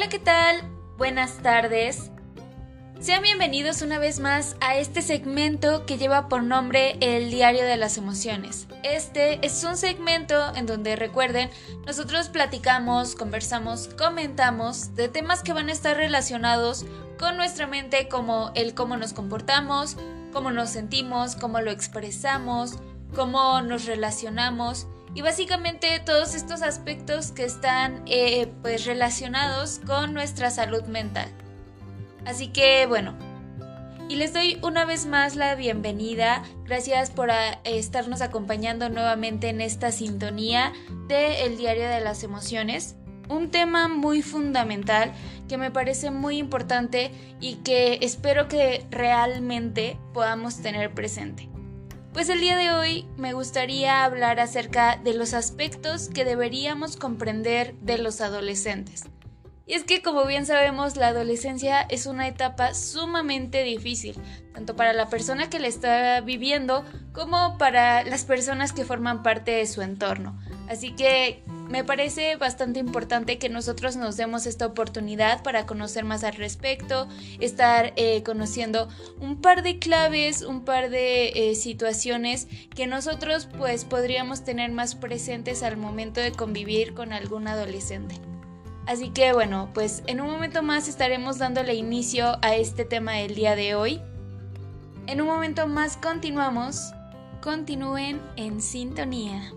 Hola, ¿qué tal? Buenas tardes. Sean bienvenidos una vez más a este segmento que lleva por nombre El Diario de las Emociones. Este es un segmento en donde recuerden, nosotros platicamos, conversamos, comentamos de temas que van a estar relacionados con nuestra mente como el cómo nos comportamos, cómo nos sentimos, cómo lo expresamos, cómo nos relacionamos y básicamente todos estos aspectos que están eh, pues relacionados con nuestra salud mental. Así que bueno, y les doy una vez más la bienvenida. Gracias por ah, estarnos acompañando nuevamente en esta sintonía de El Diario de las Emociones. Un tema muy fundamental que me parece muy importante y que espero que realmente podamos tener presente. Pues el día de hoy me gustaría hablar acerca de los aspectos que deberíamos comprender de los adolescentes. Y es que como bien sabemos, la adolescencia es una etapa sumamente difícil, tanto para la persona que la está viviendo como para las personas que forman parte de su entorno. Así que me parece bastante importante que nosotros nos demos esta oportunidad para conocer más al respecto, estar eh, conociendo un par de claves, un par de eh, situaciones que nosotros pues podríamos tener más presentes al momento de convivir con algún adolescente. Así que bueno, pues en un momento más estaremos dándole inicio a este tema del día de hoy. En un momento más continuamos. Continúen en sintonía.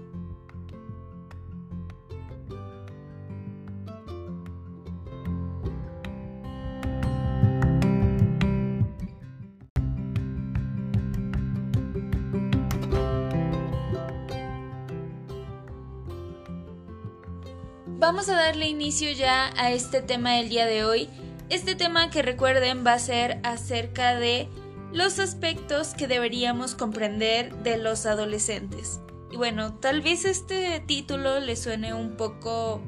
Vamos a darle inicio ya a este tema del día de hoy. Este tema que recuerden va a ser acerca de los aspectos que deberíamos comprender de los adolescentes. Y bueno, tal vez este título le suene un poco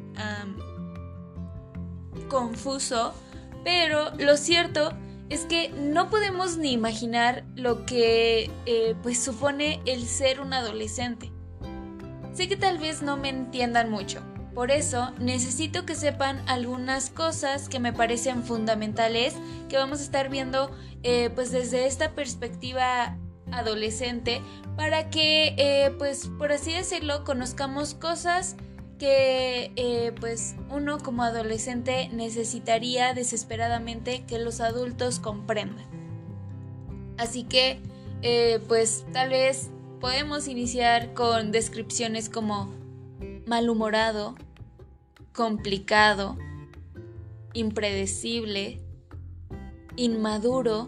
confuso, pero lo cierto es que no podemos ni imaginar lo que eh, pues supone el ser un adolescente. Sé que tal vez no me entiendan mucho, por eso necesito que sepan algunas cosas que me parecen fundamentales que vamos a estar viendo eh, pues desde esta perspectiva adolescente para que eh, pues por así decirlo conozcamos cosas que eh, pues uno como adolescente necesitaría desesperadamente que los adultos comprendan. Así que pues tal vez podemos iniciar con descripciones como malhumorado, complicado, impredecible, inmaduro,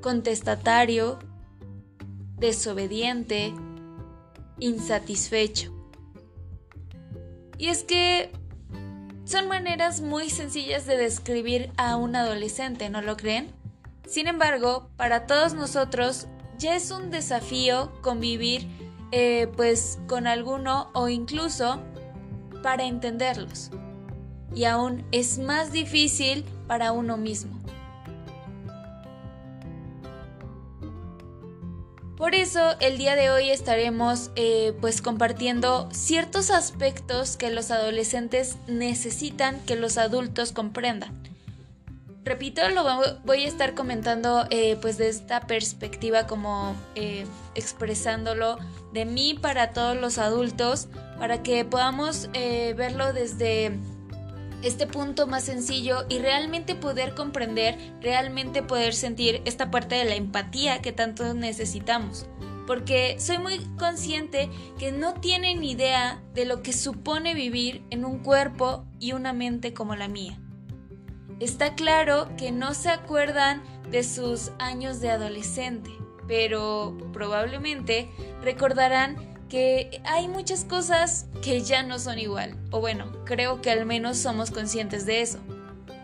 contestatario, desobediente, insatisfecho. Y es que son maneras muy sencillas de describir a un adolescente, ¿no lo creen? Sin embargo, para todos nosotros ya es un desafío convivir eh, pues con alguno o incluso para entenderlos. Y aún es más difícil para uno mismo. Por eso el día de hoy estaremos eh, pues compartiendo ciertos aspectos que los adolescentes necesitan que los adultos comprendan. Repito, lo voy a estar comentando eh, pues de esta perspectiva como expresándolo de mí para todos los adultos, para que podamos eh, verlo desde este punto más sencillo y realmente poder comprender, realmente poder sentir esta parte de la empatía que tanto necesitamos. Porque soy muy consciente que no tienen idea de lo que supone vivir en un cuerpo y una mente como la mía. Está claro que no se acuerdan de sus años de adolescente, pero probablemente recordarán que hay muchas cosas que ya no son igual, o bueno, creo que al menos somos conscientes de eso,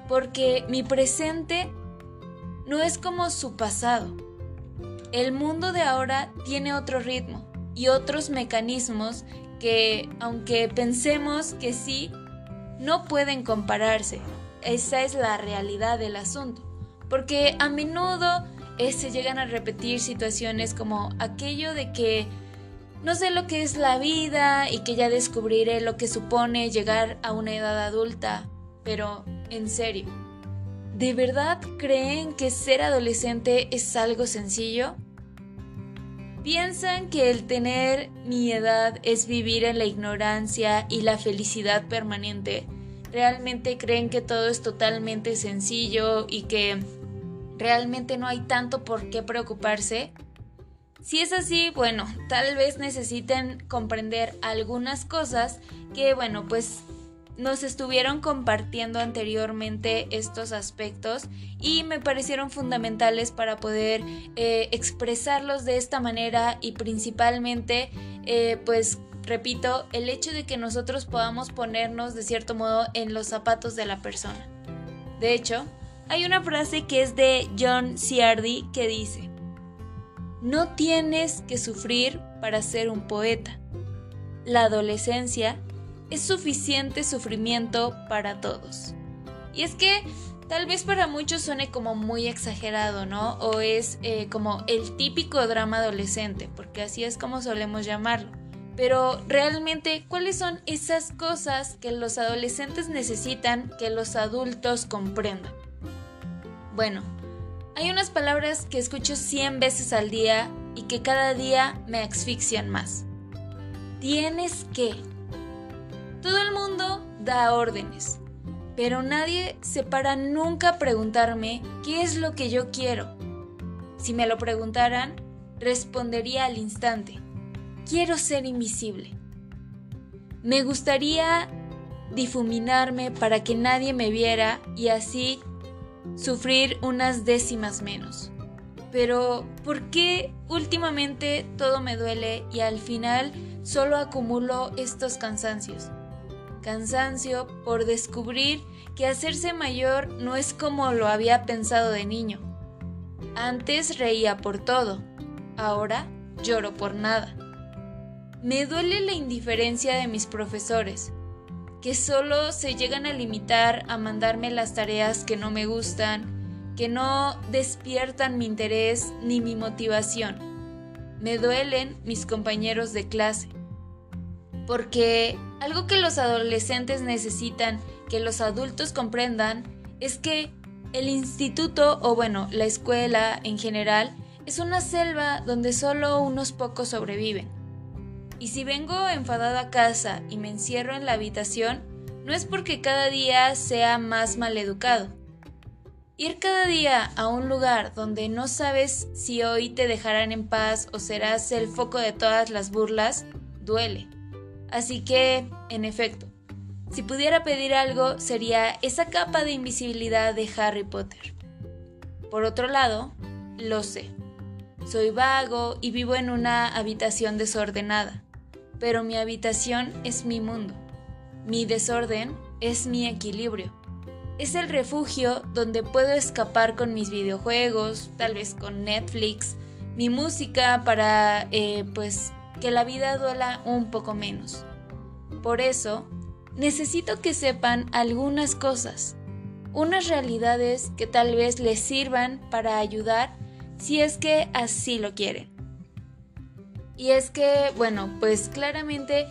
porque mi presente no es como su pasado. El mundo de ahora tiene otro ritmo y otros mecanismos que, aunque pensemos que sí, no pueden compararse. Esa es la realidad del asunto, porque a menudo se llegan a repetir situaciones como aquello de que no sé lo que es la vida y que ya descubriré lo que supone llegar a una edad adulta, pero en serio, ¿de verdad creen que ser adolescente es algo sencillo? ¿Piensan que el tener mi edad es vivir en la ignorancia y la felicidad permanente? ¿Realmente creen que todo es totalmente sencillo y que realmente no hay tanto por qué preocuparse? Si es así, bueno, tal vez necesiten comprender algunas cosas que, bueno, pues nos estuvieron compartiendo anteriormente estos aspectos y me parecieron fundamentales para poder eh, expresarlos de esta manera y principalmente eh, pues repito el hecho de que nosotros podamos ponernos de cierto modo en los zapatos de la persona. De hecho, hay una frase que es de John Ciardi que dice, no tienes que sufrir para ser un poeta. La adolescencia es suficiente sufrimiento para todos. Y es que tal vez para muchos suene como muy exagerado, ¿no? O es eh, como el típico drama adolescente, porque así es como solemos llamarlo. Pero realmente, ¿cuáles son esas cosas que los adolescentes necesitan que los adultos comprendan? Bueno, hay unas palabras que escucho 100 veces al día y que cada día me asfixian más. Tienes que, todo el mundo da órdenes, pero nadie se para nunca a preguntarme qué es lo que yo quiero. Si me lo preguntaran, respondería al instante, quiero ser invisible. Me gustaría difuminarme para que nadie me viera y así sufrir unas décimas menos. Pero, ¿por qué últimamente todo me duele y al final solo acumulo estos cansancios? cansancio por descubrir que hacerse mayor no es como lo había pensado de niño. Antes reía por todo, ahora lloro por nada. Me duele la indiferencia de mis profesores, que solo se llegan a limitar a mandarme las tareas que no me gustan, que no despiertan mi interés ni mi motivación. Me duelen mis compañeros de clase, porque algo que los adolescentes necesitan que los adultos comprendan es que el instituto o bueno, la escuela en general es una selva donde solo unos pocos sobreviven. Y si vengo enfadado a casa y me encierro en la habitación, no es porque cada día sea más maleducado. Ir cada día a un lugar donde no sabes si hoy te dejarán en paz o serás el foco de todas las burlas, duele. Así que, en efecto, si pudiera pedir algo sería esa capa de invisibilidad de Harry Potter. Por otro lado, lo sé. Soy vago y vivo en una habitación desordenada, pero mi habitación es mi mundo. Mi desorden es mi equilibrio. Es el refugio donde puedo escapar con mis videojuegos, tal vez con Netflix, mi música para, eh, pues, que la vida duela un poco menos. Por eso, necesito que sepan algunas cosas, unas realidades que tal vez les sirvan para ayudar si es que así lo quieren. Y es que, bueno, pues claramente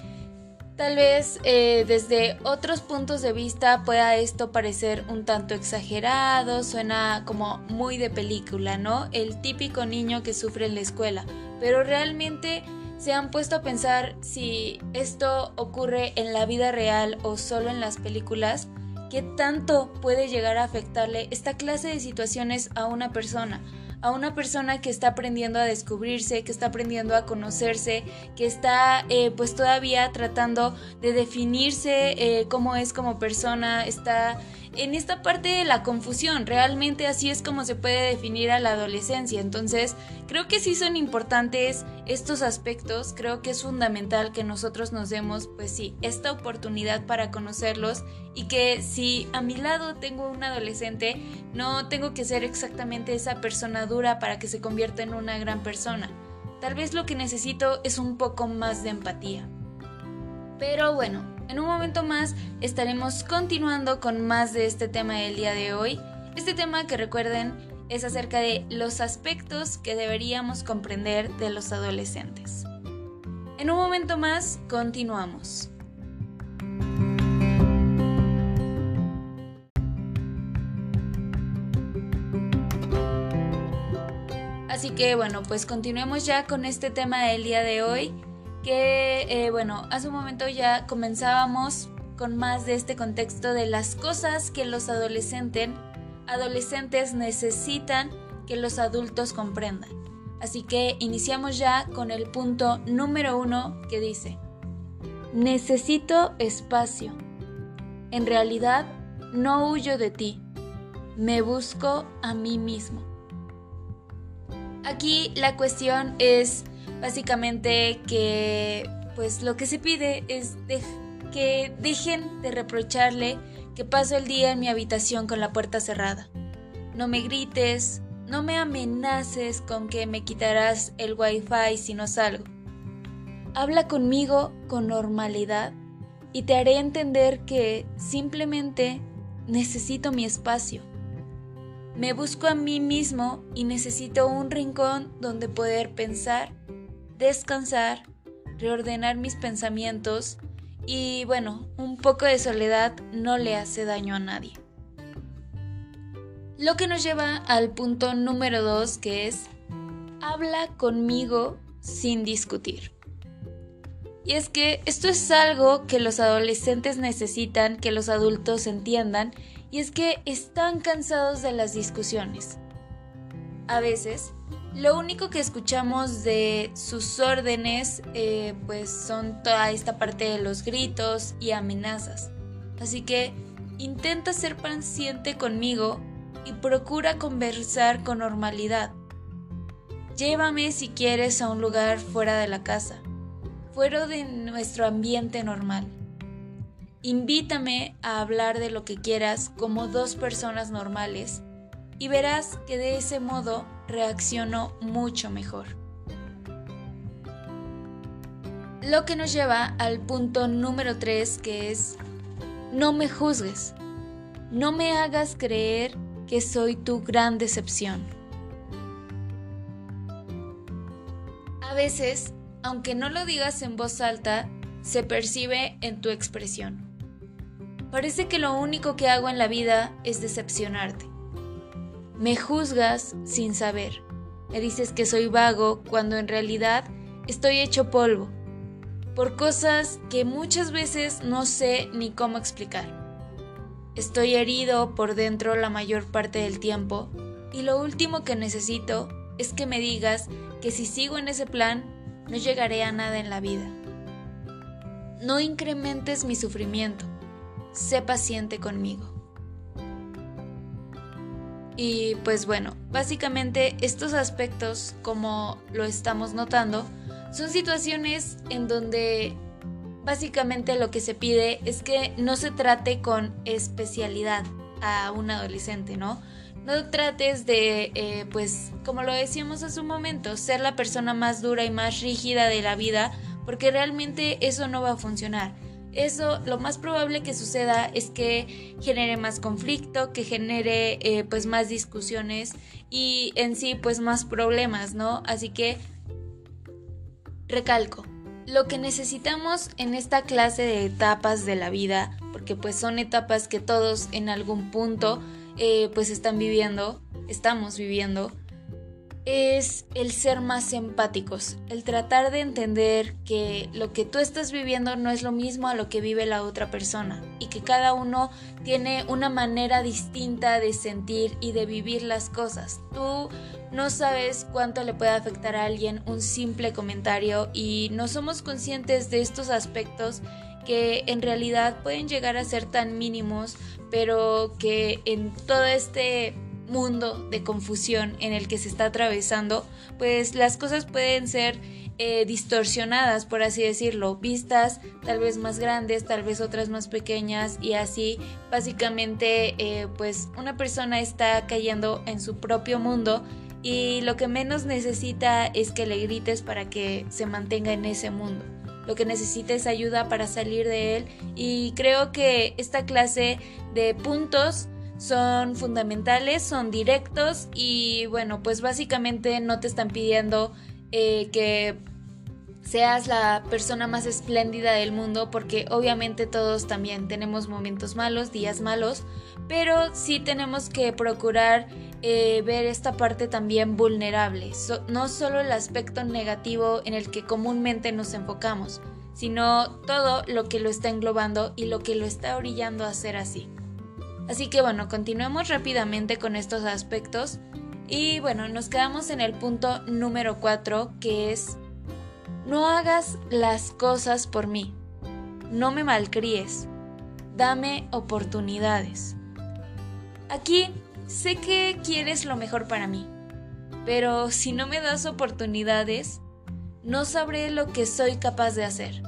Tal vez eh, desde otros puntos de vista pueda esto parecer un tanto exagerado, suena como muy de película, ¿no? El típico niño que sufre en la escuela, pero realmente ¿Se han puesto a pensar si esto ocurre en la vida real o solo en las películas? ¿Qué tanto puede llegar a afectarle esta clase de situaciones a una persona? A una persona que está aprendiendo a descubrirse, que está aprendiendo a conocerse, que está eh, pues todavía tratando de definirse eh, cómo es como persona, está en esta parte de la confusión. Realmente así es como se puede definir a la adolescencia. Entonces, creo que sí son importantes estos aspectos. Creo que es fundamental que nosotros nos demos, pues sí, esta oportunidad para conocerlos y que si a mi lado tengo un adolescente, no tengo que ser exactamente esa persona dura para que se convierta en una gran persona. Tal vez lo que necesito es un poco más de empatía. Pero bueno, en un momento más estaremos continuando con más de este tema del día de hoy. Este tema que recuerden es acerca de los aspectos que deberíamos comprender de los adolescentes. En un momento más, continuamos. Así que bueno, pues continuemos ya con este tema del día de hoy, que eh, bueno, hace un momento ya comenzábamos con más de este contexto de las cosas que los adolescentes, adolescentes necesitan que los adultos comprendan. Así que iniciamos ya con el punto número uno que dice, necesito espacio. En realidad, no huyo de ti, me busco a mí mismo. Aquí la cuestión es básicamente que pues lo que se pide es que dejen de reprocharle que paso el día en mi habitación con la puerta cerrada. No me grites, no me amenaces con que me quitarás el wifi si no salgo. Habla conmigo con normalidad y te haré entender que simplemente necesito mi espacio. Me busco a mí mismo y necesito un rincón donde poder pensar, descansar, reordenar mis pensamientos y bueno, un poco de soledad no le hace daño a nadie. Lo que nos lleva al punto número 2 que es habla conmigo sin discutir. Y es que esto es algo que los adolescentes necesitan que los adultos entiendan y es que están cansados de las discusiones. A veces, lo único que escuchamos de sus órdenes eh, pues son toda esta parte de los gritos y amenazas. Así que intenta ser paciente conmigo y procura conversar con normalidad. Llévame si quieres a un lugar fuera de la casa, fuera de nuestro ambiente normal. Invítame a hablar de lo que quieras como dos personas normales y verás que de ese modo reacciono mucho mejor. Lo que nos lleva al punto número 3 que es no me juzgues, no me hagas creer que soy tu gran decepción. A veces, aunque no lo digas en voz alta, se percibe en tu expresión. Parece que lo único que hago en la vida es decepcionarte. Me juzgas sin saber. Me dices que soy vago cuando en realidad estoy hecho polvo. Por cosas que muchas veces no sé ni cómo explicar. Estoy herido por dentro la mayor parte del tiempo y lo último que necesito es que me digas que si sigo en ese plan no llegaré a nada en la vida. No incrementes mi sufrimiento sé paciente conmigo. Y pues bueno, básicamente estos aspectos, como lo estamos notando, son situaciones en donde básicamente lo que se pide es que no se trate con especialidad a un adolescente, ¿no? No trates de, eh, pues, como lo decíamos hace un momento, ser la persona más dura y más rígida de la vida, porque realmente eso no va a funcionar eso lo más probable que suceda es que genere más conflicto, que genere eh, pues más discusiones y en sí pues más problemas, ¿no? Así que recalco, lo que necesitamos en esta clase de etapas de la vida, porque pues son etapas que todos en algún punto eh, pues están viviendo, estamos viviendo, es el ser más empáticos, el tratar de entender que lo que tú estás viviendo no es lo mismo a lo que vive la otra persona y que cada uno tiene una manera distinta de sentir y de vivir las cosas. Tú no sabes cuánto le puede afectar a alguien un simple comentario y no somos conscientes de estos aspectos que en realidad pueden llegar a ser tan mínimos, pero que en todo este mundo de confusión en el que se está atravesando, pues las cosas pueden ser eh, distorsionadas, por así decirlo, vistas tal vez más grandes, tal vez otras más pequeñas y así básicamente eh, pues una persona está cayendo en su propio mundo y lo que menos necesita es que le grites para que se mantenga en ese mundo. Lo que necesita es ayuda para salir de él y creo que esta clase de puntos son fundamentales, son directos y bueno, pues básicamente no te están pidiendo eh, que seas la persona más espléndida del mundo, porque obviamente todos también tenemos momentos malos, días malos, pero sí tenemos que procurar eh, ver esta parte también vulnerable, no solo el aspecto negativo en el que comúnmente nos enfocamos, sino todo lo que lo está englobando y lo que lo está orillando a ser así. Así que bueno, continuemos rápidamente con estos aspectos y bueno, nos quedamos en el punto número 4 que es no hagas las cosas por mí. No me malcríes. Dame oportunidades. Aquí sé que quieres lo mejor para mí, pero si no me das oportunidades, no sabré lo que soy capaz de hacer.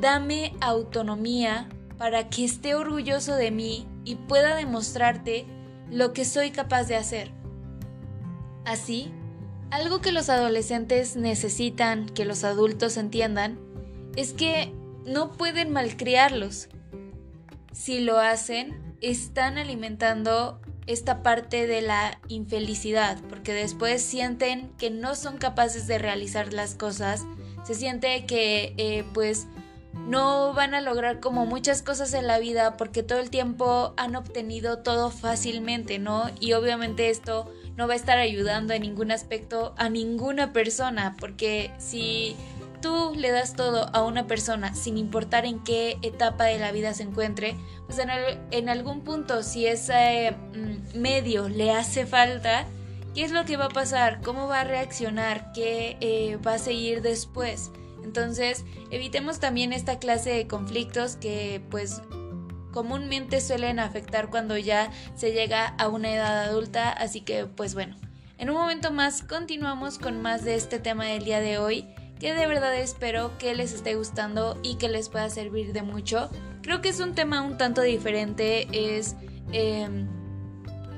Dame autonomía para que esté orgulloso de mí y pueda demostrarte lo que soy capaz de hacer. Así, algo que los adolescentes necesitan que los adultos entiendan es que no pueden malcriarlos. Si lo hacen, están alimentando esta parte de la infelicidad, porque después sienten que no son capaces de realizar las cosas, se siente que eh, pues no van a lograr como muchas cosas en la vida porque todo el tiempo han obtenido todo fácilmente, ¿no? Y obviamente esto no va a estar ayudando en ningún aspecto a ninguna persona, porque si tú le das todo a una persona sin importar en qué etapa de la vida se encuentre, pues en, algún punto si ese mm, medio le hace falta, ¿qué es lo que va a pasar? ¿Cómo va a reaccionar? ¿Qué eh, va a seguir después? Entonces, evitemos también esta clase de conflictos que pues comúnmente suelen afectar cuando ya se llega a una edad adulta, así que pues bueno, en un momento más continuamos con más de este tema del día de hoy, que de verdad espero que les esté gustando y que les pueda servir de mucho. Creo que es un tema un tanto diferente, es em,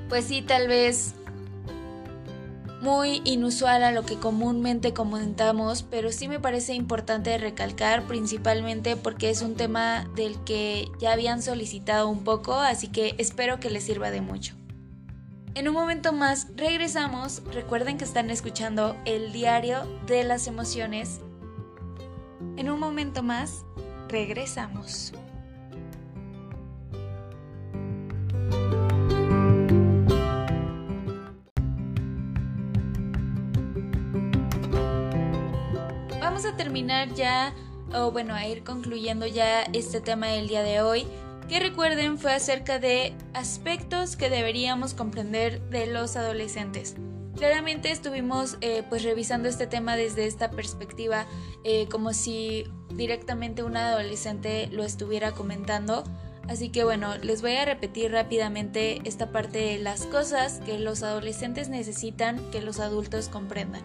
pues sí, tal vez muy inusual a lo que comúnmente comentamos, pero sí me parece importante recalcar principalmente porque es un tema del que ya habían solicitado un poco, así que espero que les sirva de mucho. En un momento más regresamos, recuerden que están escuchando el diario de las emociones. En un momento más regresamos. Terminar ya, o bueno, a ir concluyendo ya este tema del día de hoy, que recuerden fue acerca de aspectos que deberíamos comprender de los adolescentes. Claramente estuvimos eh, pues revisando este tema desde esta perspectiva eh, como si directamente un adolescente lo estuviera comentando. Así que bueno, les voy a repetir rápidamente esta parte de las cosas que los adolescentes necesitan que los adultos comprendan.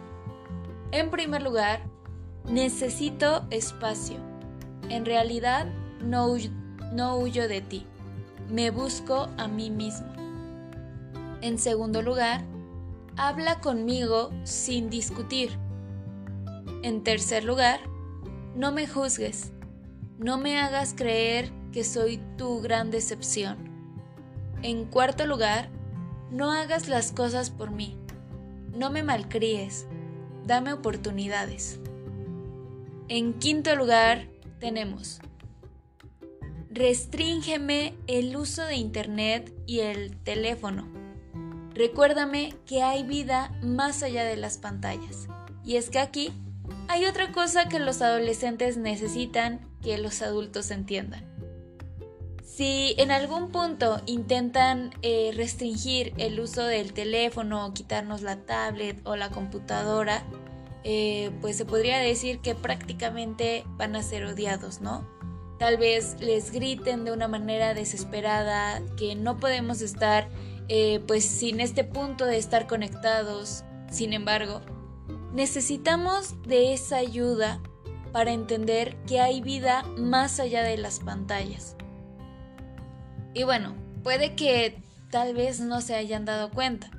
En primer lugar, Necesito espacio. En realidad no, no huyo de ti. Me busco a mí mismo. En segundo lugar, habla conmigo sin discutir. En tercer lugar, no me juzgues. No me hagas creer que soy tu gran decepción. En cuarto lugar, no hagas las cosas por mí. No me malcríes. Dame oportunidades. En quinto lugar tenemos, restríngeme el uso de Internet y el teléfono. Recuérdame que hay vida más allá de las pantallas. Y es que aquí hay otra cosa que los adolescentes necesitan que los adultos entiendan. Si en algún punto intentan eh, restringir el uso del teléfono, quitarnos la tablet o la computadora, eh, pues se podría decir que prácticamente van a ser odiados, ¿no? Tal vez les griten de una manera desesperada que no podemos estar eh, pues sin este punto de estar conectados. Sin embargo, necesitamos de esa ayuda para entender que hay vida más allá de las pantallas. Y bueno, puede que tal vez no se hayan dado cuenta,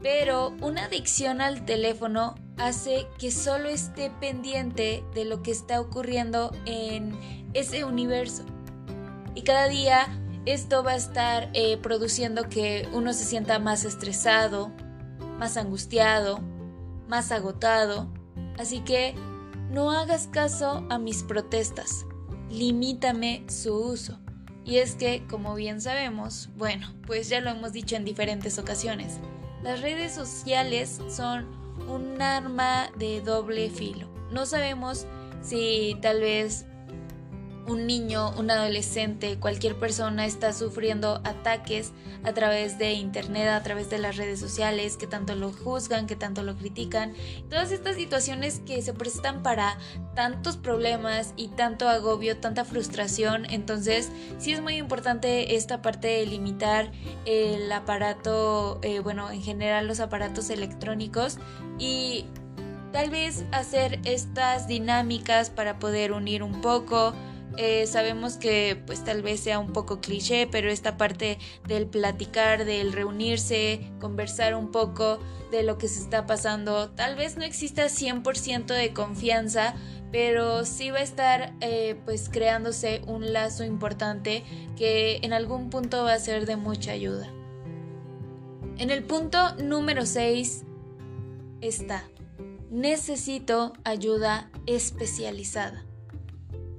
pero una adicción al teléfono hace que solo esté pendiente de lo que está ocurriendo en ese universo. Y cada día esto va a estar eh, produciendo que uno se sienta más estresado, más angustiado, más agotado. Así que no hagas caso a mis protestas, limítame su uso. Y es que, como bien sabemos, bueno, pues ya lo hemos dicho en diferentes ocasiones, las redes sociales son un arma de doble filo. No sabemos si tal vez un niño, un adolescente, cualquier persona está sufriendo ataques a través de internet, a través de las redes sociales, que tanto lo juzgan, que tanto lo critican. Todas estas situaciones que se prestan para tantos problemas y tanto agobio, tanta frustración. Entonces, sí es muy importante esta parte de limitar el aparato, eh, bueno, en general los aparatos electrónicos y tal vez hacer estas dinámicas para poder unir un poco eh, sabemos que pues tal vez sea un poco cliché, pero esta parte del platicar, del reunirse, conversar un poco de lo que se está pasando, tal vez no exista 100% de confianza, pero sí va a estar eh, pues creándose un lazo importante que en algún punto va a ser de mucha ayuda. En el punto número 6 está, necesito ayuda especializada.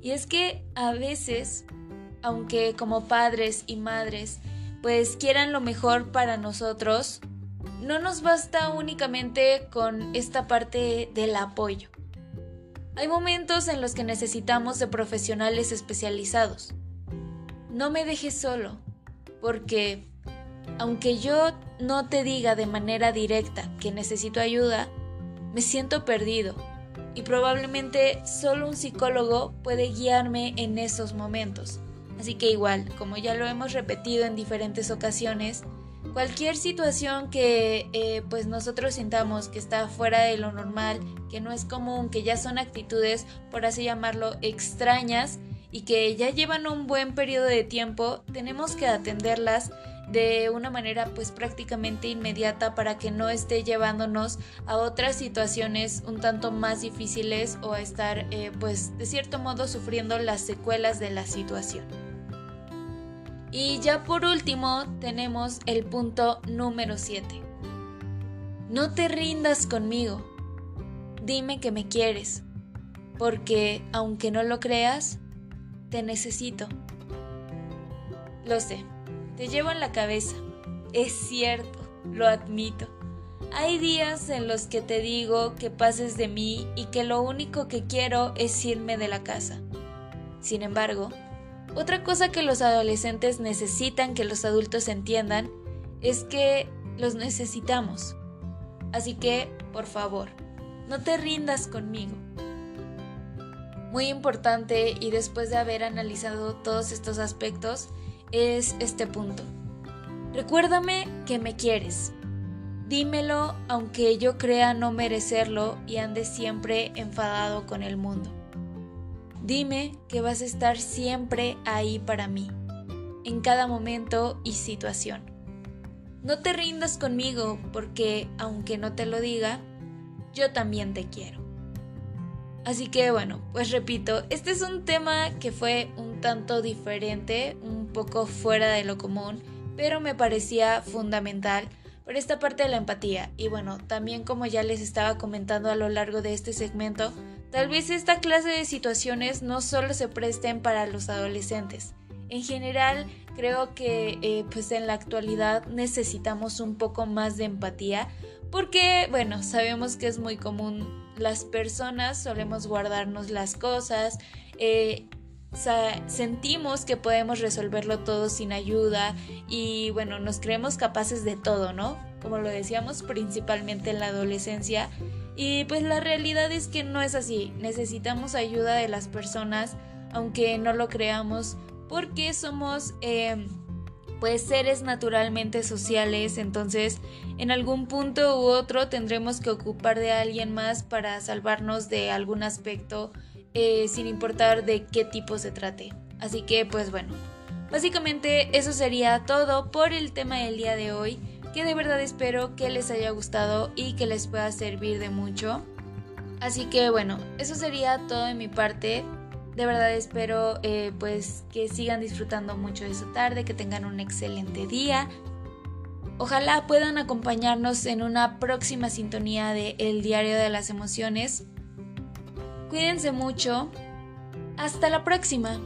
Y es que a veces, aunque como padres y madres, pues quieran lo mejor para nosotros, no nos basta únicamente con esta parte del apoyo. Hay momentos en los que necesitamos de profesionales especializados. No me dejes solo, porque aunque yo no te diga de manera directa que necesito ayuda, me siento perdido y probablemente solo un psicólogo puede guiarme en esos momentos. Así que igual, como ya lo hemos repetido en diferentes ocasiones, cualquier situación que eh, pues nosotros sintamos que está fuera de lo normal, que no es común, que ya son actitudes, por así llamarlo, extrañas y que ya llevan un buen periodo de tiempo, tenemos que atenderlas de una manera pues prácticamente inmediata para que no esté llevándonos a otras situaciones un tanto más difíciles o a estar eh, pues de cierto modo sufriendo las secuelas de la situación. Y ya por último tenemos el punto número 7. No te rindas conmigo. Dime que me quieres, porque aunque no lo creas, te necesito. Lo sé, te llevo en la cabeza. Es cierto, lo admito. Hay días en los que te digo que pases de mí y que lo único que quiero es irme de la casa. Sin embargo, otra cosa que los adolescentes necesitan que los adultos entiendan es que los necesitamos. Así que, por favor, no te rindas conmigo. Muy importante y después de haber analizado todos estos aspectos, es este punto. Recuérdame que me quieres. Dímelo aunque yo crea no merecerlo y ande siempre enfadado con el mundo. Dime que vas a estar siempre ahí para mí, en cada momento y situación. No te rindas conmigo porque, aunque no te lo diga, yo también te quiero. Así que bueno, pues repito, este es un tema que fue un tanto diferente, un poco fuera de lo común, pero me parecía fundamental por esta parte de la empatía. Y bueno, también como ya les estaba comentando a lo largo de este segmento, tal vez esta clase de situaciones no solo se presten para los adolescentes. En general, creo que eh, pues en la actualidad necesitamos un poco más de empatía porque, bueno, sabemos que es muy común las personas solemos guardarnos las cosas, eh, sentimos que podemos resolverlo todo sin ayuda y bueno, nos creemos capaces de todo, ¿no? Como lo decíamos principalmente en la adolescencia. Y pues la realidad es que no es así, necesitamos ayuda de las personas, aunque no lo creamos, porque somos... Eh, pues seres naturalmente sociales, entonces en algún punto u otro tendremos que ocupar de alguien más para salvarnos de algún aspecto, eh, sin importar de qué tipo se trate. Así que pues bueno, básicamente eso sería todo por el tema del día de hoy, que de verdad espero que les haya gustado y que les pueda servir de mucho. Así que bueno, eso sería todo de mi parte. De verdad espero eh, pues que sigan disfrutando mucho de su tarde, que tengan un excelente día. Ojalá puedan acompañarnos en una próxima sintonía de El Diario de las Emociones. Cuídense mucho. Hasta la próxima.